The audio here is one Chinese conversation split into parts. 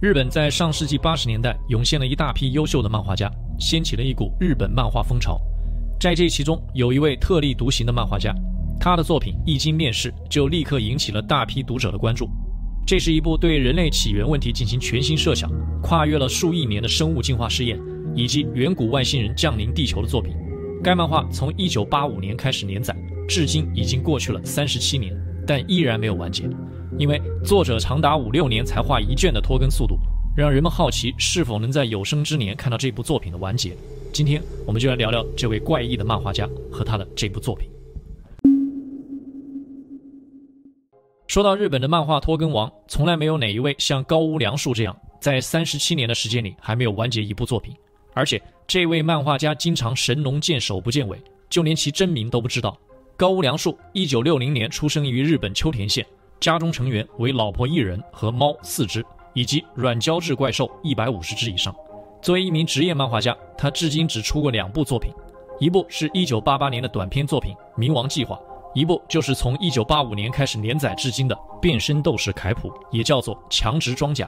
日本在上世纪八十年代涌现了一大批优秀的漫画家，掀起了一股日本漫画风潮。在这其中，有一位特立独行的漫画家，他的作品一经面世，就立刻引起了大批读者的关注。这是一部对人类起源问题进行全新设想、跨越了数亿年的生物进化试验，以及远古外星人降临地球的作品。该漫画从1985年开始连载，至今已经过去了三十七年，但依然没有完结。因为作者长达五六年才画一卷的拖更速度，让人们好奇是否能在有生之年看到这部作品的完结。今天我们就来聊聊这位怪异的漫画家和他的这部作品。说到日本的漫画拖更王，从来没有哪一位像高屋良树这样，在三十七年的时间里还没有完结一部作品。而且这位漫画家经常神龙见首不见尾，就连其真名都不知道。高屋良树，一九六零年出生于日本秋田县。家中成员为老婆一人和猫四只，以及软胶质怪兽一百五十只以上。作为一名职业漫画家，他至今只出过两部作品，一部是一九八八年的短篇作品《冥王计划》，一部就是从一九八五年开始连载至今的《变身斗士凯普》，也叫做《强直装甲》。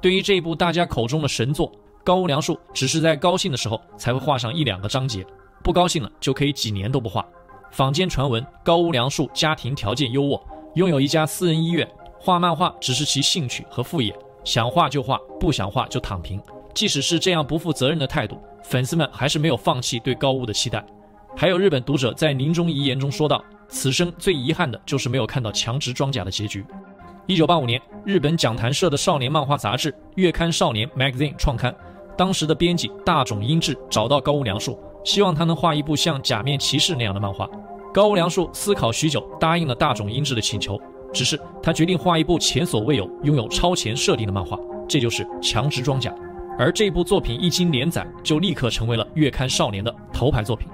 对于这一部大家口中的神作，高屋良树只是在高兴的时候才会画上一两个章节，不高兴了就可以几年都不画。坊间传闻高屋良树家庭条件优渥。拥有一家私人医院，画漫画只是其兴趣和副业，想画就画，不想画就躺平。即使是这样不负责任的态度，粉丝们还是没有放弃对高屋的期待。还有日本读者在临终遗言中说道：“此生最遗憾的就是没有看到强直装甲的结局。”一九八五年，日本讲谈社的少年漫画杂志《月刊少年 Magazine》创刊，当时的编辑大冢英治找到高屋良树，希望他能画一部像《假面骑士》那样的漫画。高屋良树思考许久，答应了大冢英治的请求。只是他决定画一部前所未有、拥有超前设定的漫画，这就是《强直装甲》。而这部作品一经连载，就立刻成为了月刊少年的头牌作品。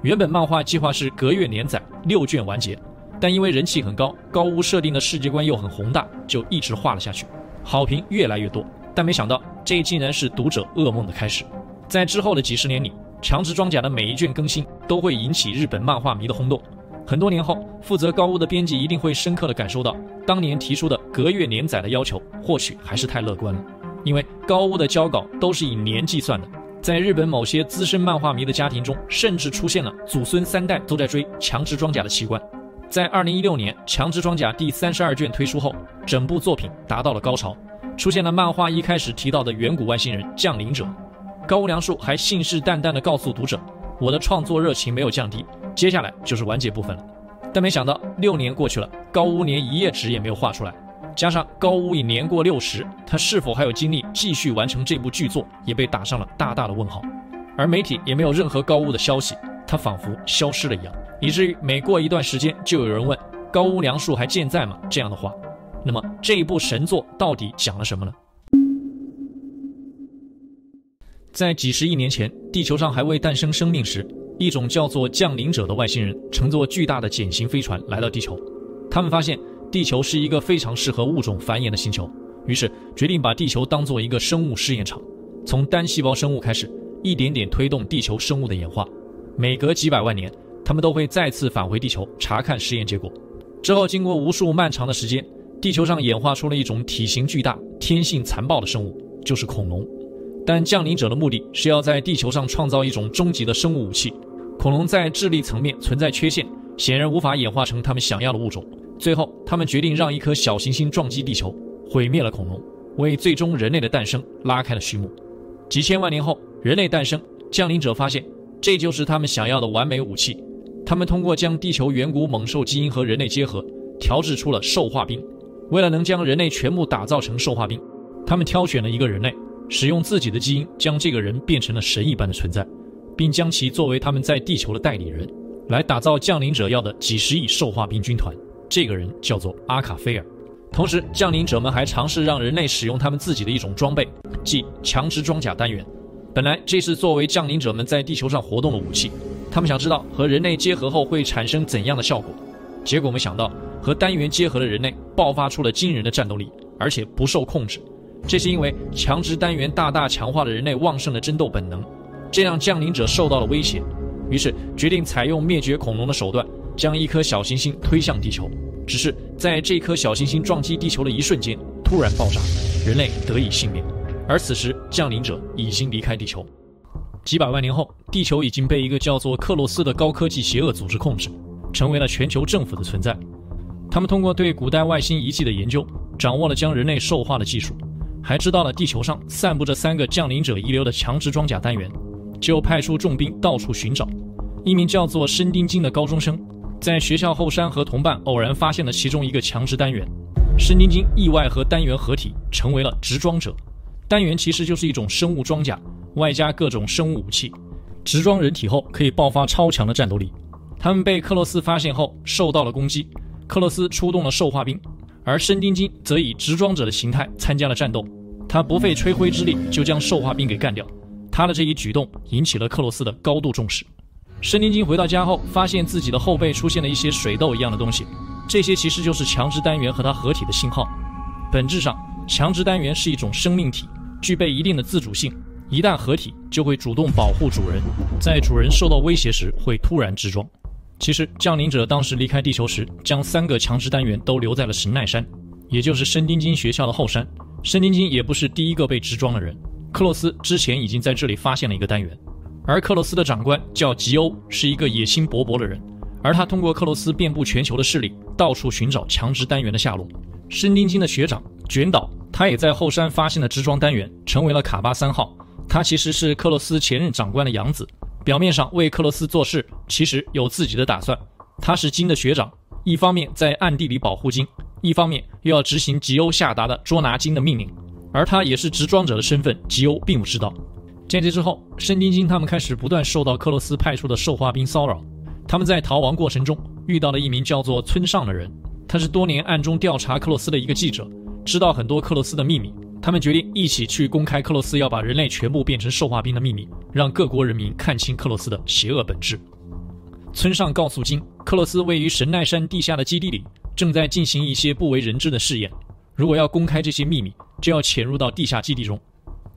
原本漫画计划是隔月连载，六卷完结，但因为人气很高，高屋设定的世界观又很宏大，就一直画了下去，好评越来越多。但没想到，这竟然是读者噩梦的开始。在之后的几十年里，强直装甲的每一卷更新都会引起日本漫画迷的轰动。很多年后，负责高屋的编辑一定会深刻地感受到，当年提出的隔月连载的要求或许还是太乐观了。因为高屋的交稿都是以年计算的，在日本某些资深漫画迷的家庭中，甚至出现了祖孙三代都在追强直装甲的习惯。在2016年，强直装甲第三十二卷推出后，整部作品达到了高潮，出现了漫画一开始提到的远古外星人降临者。高屋良树还信誓旦旦地告诉读者：“我的创作热情没有降低，接下来就是完结部分了。”但没想到六年过去了，高屋连一页纸也没有画出来。加上高屋已年过六十，他是否还有精力继续完成这部巨作，也被打上了大大的问号。而媒体也没有任何高屋的消息，他仿佛消失了一样，以至于每过一段时间就有人问：“高屋良树还健在吗？”这样的话，那么这一部神作到底讲了什么呢？在几十亿年前，地球上还未诞生生命时，一种叫做降临者的外星人乘坐巨大的碱型飞船来到地球。他们发现地球是一个非常适合物种繁衍的星球，于是决定把地球当做一个生物试验场，从单细胞生物开始，一点点推动地球生物的演化。每隔几百万年，他们都会再次返回地球查看实验结果。之后，经过无数漫长的时间，地球上演化出了一种体型巨大、天性残暴的生物，就是恐龙。但降临者的目的是要在地球上创造一种终极的生物武器。恐龙在智力层面存在缺陷，显然无法演化成他们想要的物种。最后，他们决定让一颗小行星撞击地球，毁灭了恐龙，为最终人类的诞生拉开了序幕。几千万年后，人类诞生，降临者发现这就是他们想要的完美武器。他们通过将地球远古猛兽基因和人类结合，调制出了兽化兵。为了能将人类全部打造成兽化兵，他们挑选了一个人类。使用自己的基因将这个人变成了神一般的存在，并将其作为他们在地球的代理人，来打造降临者要的几十亿兽化兵军团。这个人叫做阿卡菲尔。同时，降临者们还尝试让人类使用他们自己的一种装备，即强直装甲单元。本来这是作为降临者们在地球上活动的武器，他们想知道和人类结合后会产生怎样的效果。结果没想到，和单元结合的人类爆发出了惊人的战斗力，而且不受控制。这是因为强直单元大大强化了人类旺盛的争斗本能，这让降临者受到了威胁，于是决定采用灭绝恐龙的手段，将一颗小行星推向地球。只是在这颗小行星撞击地球的一瞬间，突然爆炸，人类得以幸免。而此时，降临者已经离开地球。几百万年后，地球已经被一个叫做克洛斯的高科技邪恶组织控制，成为了全球政府的存在。他们通过对古代外星遗迹的研究，掌握了将人类兽化的技术，还知道了地球上散布着三个降临者遗留的强制装甲单元，就派出重兵到处寻找。一名叫做申丁金的高中生，在学校后山和同伴偶然发现了其中一个强制单元，申丁金意外和单元合体，成为了执装者。单元其实就是一种生物装甲。外加各种生物武器，执装人体后可以爆发超强的战斗力。他们被克洛斯发现后受到了攻击，克洛斯出动了兽化兵，而申丁金则以直装者的形态参加了战斗。他不费吹灰之力就将兽化兵给干掉。他的这一举动引起了克洛斯的高度重视。申丁金回到家后，发现自己的后背出现了一些水痘一样的东西，这些其实就是强制单元和他合体的信号。本质上，强制单元是一种生命体，具备一定的自主性。一旦合体，就会主动保护主人，在主人受到威胁时会突然直装。其实降临者当时离开地球时，将三个强制单元都留在了神奈山，也就是申丁金学校的后山。申丁金也不是第一个被植装的人，克洛斯之前已经在这里发现了一个单元，而克洛斯的长官叫吉欧，是一个野心勃勃的人，而他通过克洛斯遍布全球的势力，到处寻找强制单元的下落。申丁金的学长卷岛，他也在后山发现了植装单元，成为了卡巴三号。他其实是克洛斯前任长官的养子，表面上为克洛斯做事，其实有自己的打算。他是金的学长，一方面在暗地里保护金，一方面又要执行吉欧下达的捉拿金的命令。而他也是执装者的身份，吉欧并不知道。间接之后，申丁金他们开始不断受到克洛斯派出的兽化兵骚扰。他们在逃亡过程中遇到了一名叫做村上的人，他是多年暗中调查克洛斯的一个记者，知道很多克洛斯的秘密。他们决定一起去公开克洛斯要把人类全部变成兽化兵的秘密，让各国人民看清克洛斯的邪恶本质。村上告诉金，克洛斯位于神奈山地下的基地里，正在进行一些不为人知的试验。如果要公开这些秘密，就要潜入到地下基地中。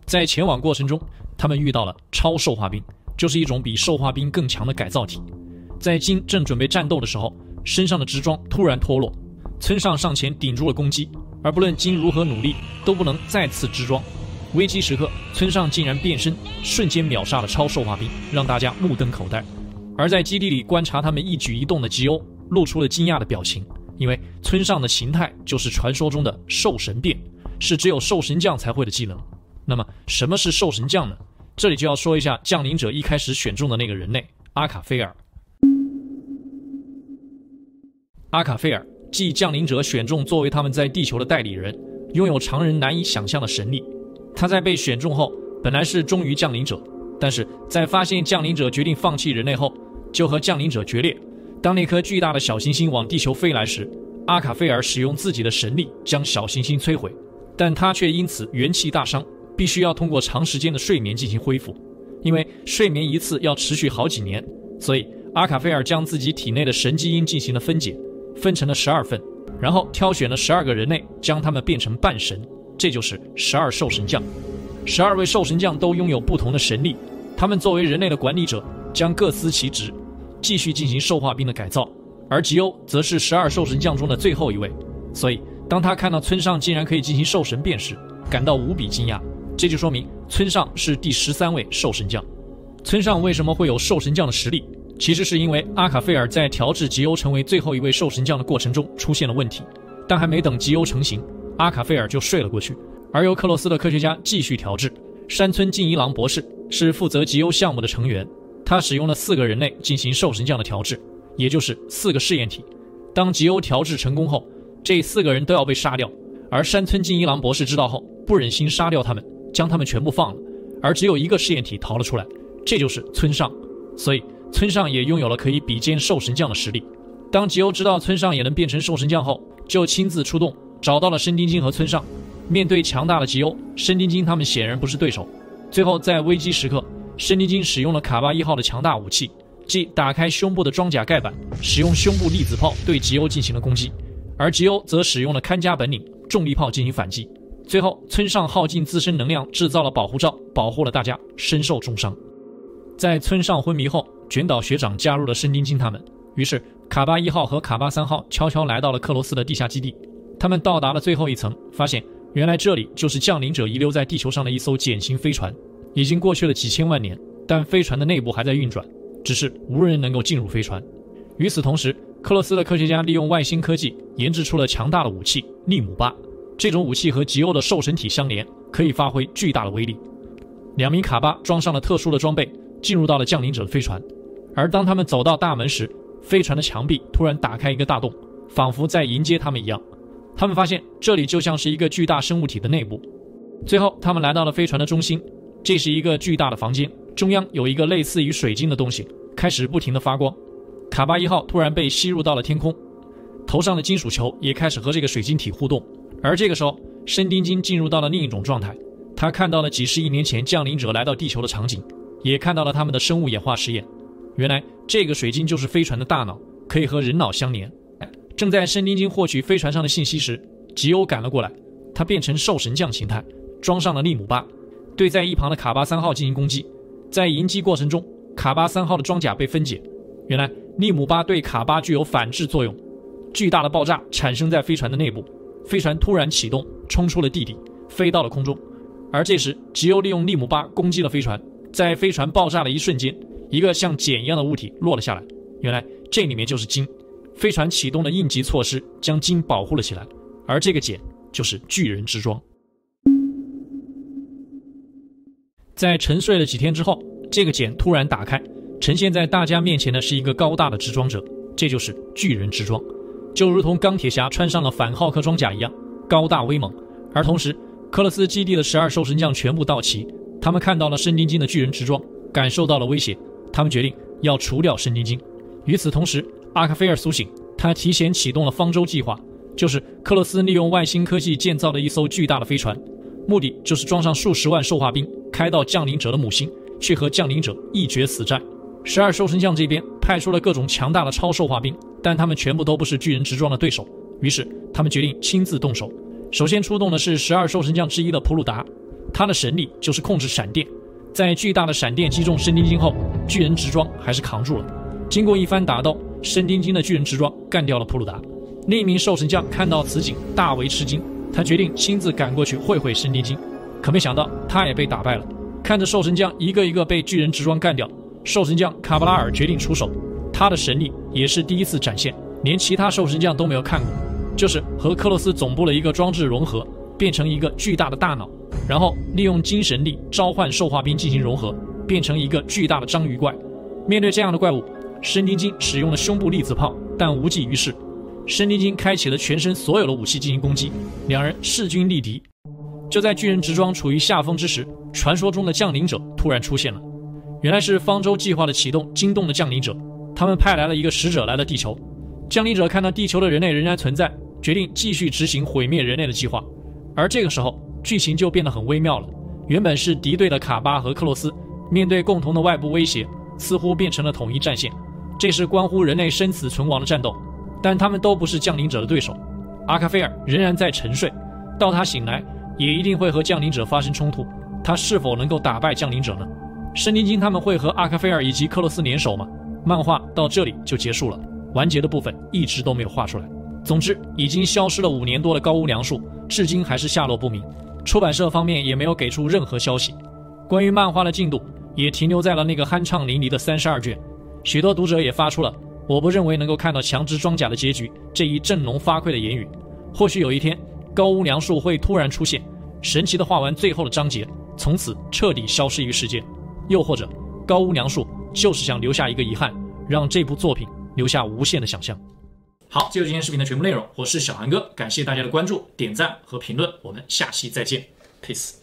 在前往过程中，他们遇到了超兽化兵，就是一种比兽化兵更强的改造体。在金正准备战斗的时候，身上的直装突然脱落，村上上前顶住了攻击。而不论金如何努力，都不能再次支装。危机时刻，村上竟然变身，瞬间秒杀了超兽化兵，让大家目瞪口呆。而在基地里观察他们一举一动的吉欧，露出了惊讶的表情，因为村上的形态就是传说中的兽神变，是只有兽神将才会的技能。那么，什么是兽神将呢？这里就要说一下降临者一开始选中的那个人类阿卡菲尔。阿卡菲尔。即降临者选中作为他们在地球的代理人，拥有常人难以想象的神力。他在被选中后，本来是忠于降临者，但是在发现降临者决定放弃人类后，就和降临者决裂。当那颗巨大的小行星往地球飞来时，阿卡菲尔使用自己的神力将小行星摧毁，但他却因此元气大伤，必须要通过长时间的睡眠进行恢复。因为睡眠一次要持续好几年，所以阿卡菲尔将自己体内的神基因进行了分解。分成了十二份，然后挑选了十二个人类，将他们变成半神，这就是十二兽神将。十二位兽神将都拥有不同的神力，他们作为人类的管理者，将各司其职，继续进行兽化兵的改造。而吉欧则是十二兽神将中的最后一位，所以当他看到村上竟然可以进行兽神变时，感到无比惊讶。这就说明村上是第十三位兽神将。村上为什么会有兽神将的实力？其实是因为阿卡菲尔在调制吉欧成为最后一位兽神将的过程中出现了问题，但还没等吉欧成型，阿卡菲尔就睡了过去，而由克洛斯的科学家继续调制。山村进一郎博士是负责吉欧项目的成员，他使用了四个人类进行兽神将的调制，也就是四个试验体。当吉欧调制成功后，这四个人都要被杀掉，而山村进一郎博士知道后不忍心杀掉他们，将他们全部放了，而只有一个试验体逃了出来，这就是村上，所以。村上也拥有了可以比肩兽神将的实力。当吉欧知道村上也能变成兽神将后，就亲自出动，找到了申丁金和村上。面对强大的吉欧，申丁金他们显然不是对手。最后在危机时刻，申丁金使用了卡巴一号的强大武器，即打开胸部的装甲盖板，使用胸部粒子炮对吉欧进行了攻击。而吉欧则使用了看家本领重力炮进行反击。最后，村上耗尽自身能量制造了保护罩，保护了大家，身受重伤。在村上昏迷后，卷岛学长加入了申丁金他们，于是卡巴一号和卡巴三号悄悄来到了克罗斯的地下基地。他们到达了最后一层，发现原来这里就是降临者遗留在地球上的一艘碱型飞船，已经过去了几千万年，但飞船的内部还在运转，只是无人能够进入飞船。与此同时，克洛斯的科学家利用外星科技研制出了强大的武器利姆巴。这种武器和极欧的兽神体相连，可以发挥巨大的威力。两名卡巴装上了特殊的装备，进入到了降临者的飞船。而当他们走到大门时，飞船的墙壁突然打开一个大洞，仿佛在迎接他们一样。他们发现这里就像是一个巨大生物体的内部。最后，他们来到了飞船的中心，这是一个巨大的房间，中央有一个类似于水晶的东西，开始不停地发光。卡巴一号突然被吸入到了天空，头上的金属球也开始和这个水晶体互动。而这个时候，申丁金进入到了另一种状态，他看到了几十亿年前降临者来到地球的场景，也看到了他们的生物演化实验。原来这个水晶就是飞船的大脑，可以和人脑相连。正在申丁金获取飞船上的信息时，吉欧赶了过来。他变成兽神将形态，装上了利姆巴，对在一旁的卡巴三号进行攻击。在迎击过程中，卡巴三号的装甲被分解。原来利姆巴对卡巴具有反制作用，巨大的爆炸产生在飞船的内部，飞船突然启动，冲出了地底，飞到了空中。而这时，吉欧利用利姆巴攻击了飞船，在飞船爆炸的一瞬间，一个像茧一样的物体落了下来。原来这里面就是金。飞船启动的应急措施将金保护了起来，而这个茧就是巨人之装。在沉睡了几天之后，这个茧突然打开，呈现在大家面前的是一个高大的执装者，这就是巨人之装，就如同钢铁侠穿上了反浩克装甲一样高大威猛。而同时，克洛斯基地的十二兽神将全部到齐，他们看到了申丁金的巨人之装，感受到了威胁，他们决定要除掉申丁金。与此同时，阿卡菲尔苏醒，他提前启动了方舟计划，就是克洛斯利用外星科技建造的一艘巨大的飞船，目的就是装上数十万兽化兵，开到降临者的母星，去和降临者一决死战。十二兽神将这边派出了各种强大的超兽化兵，但他们全部都不是巨人之装的对手，于是他们决定亲自动手。首先出动的是十二兽神将之一的普鲁达，他的神力就是控制闪电，在巨大的闪电击中申丁金后，巨人之装还是扛住了。经过一番打斗，申丁金的巨人之装干掉了普鲁达。另一名兽神将看到此景，大为吃惊。他决定亲自赶过去会会申丁金，可没想到他也被打败了。看着兽神将一个一个被巨人之装干掉，兽神将卡布拉尔决定出手。他的神力也是第一次展现，连其他兽神将都没有看过，就是和克洛斯总部的一个装置融合，变成一个巨大的大脑，然后利用精神力召唤兽化兵进行融合，变成一个巨大的章鱼怪。面对这样的怪物，申丁金使用了胸部粒子炮，但无济于事。申丁金开启了全身所有的武器进行攻击，两人势均力敌。就在巨人之装处于下风之时，传说中的降临者突然出现了。原来是方舟计划的启动惊动了降临者，他们派来了一个使者来到地球。降临者看到地球的人类仍然存在，决定继续执行毁灭人类的计划。而这个时候，剧情就变得很微妙了。原本是敌对的卡巴和克洛斯，面对共同的外部威胁，似乎变成了统一战线。这是关乎人类生死存亡的战斗，但他们都不是降临者的对手。阿卡菲尔仍然在沉睡，到他醒来，也一定会和降临者发生冲突。他是否能够打败降临者呢？圣灵金他们会和阿卡菲尔以及克洛斯联手吗？漫画到这里就结束了，完结的部分一直都没有画出来。总之，已经消失了五年多的高屋良树，至今还是下落不明。出版社方面也没有给出任何消息。关于漫画的进度，也停留在了那个酣畅淋漓的三十二卷。许多读者也发出了“我不认为能够看到强制装甲的结局”这一振聋发聩的言语。或许有一天，高屋良树会突然出现，神奇的画完最后的章节，从此彻底消失于世界；又或者，高屋良树就是想留下一个遗憾，让这部作品留下无限的想象。好，这就是今天视频的全部内容。我是小韩哥，感谢大家的关注、点赞和评论。我们下期再见，peace。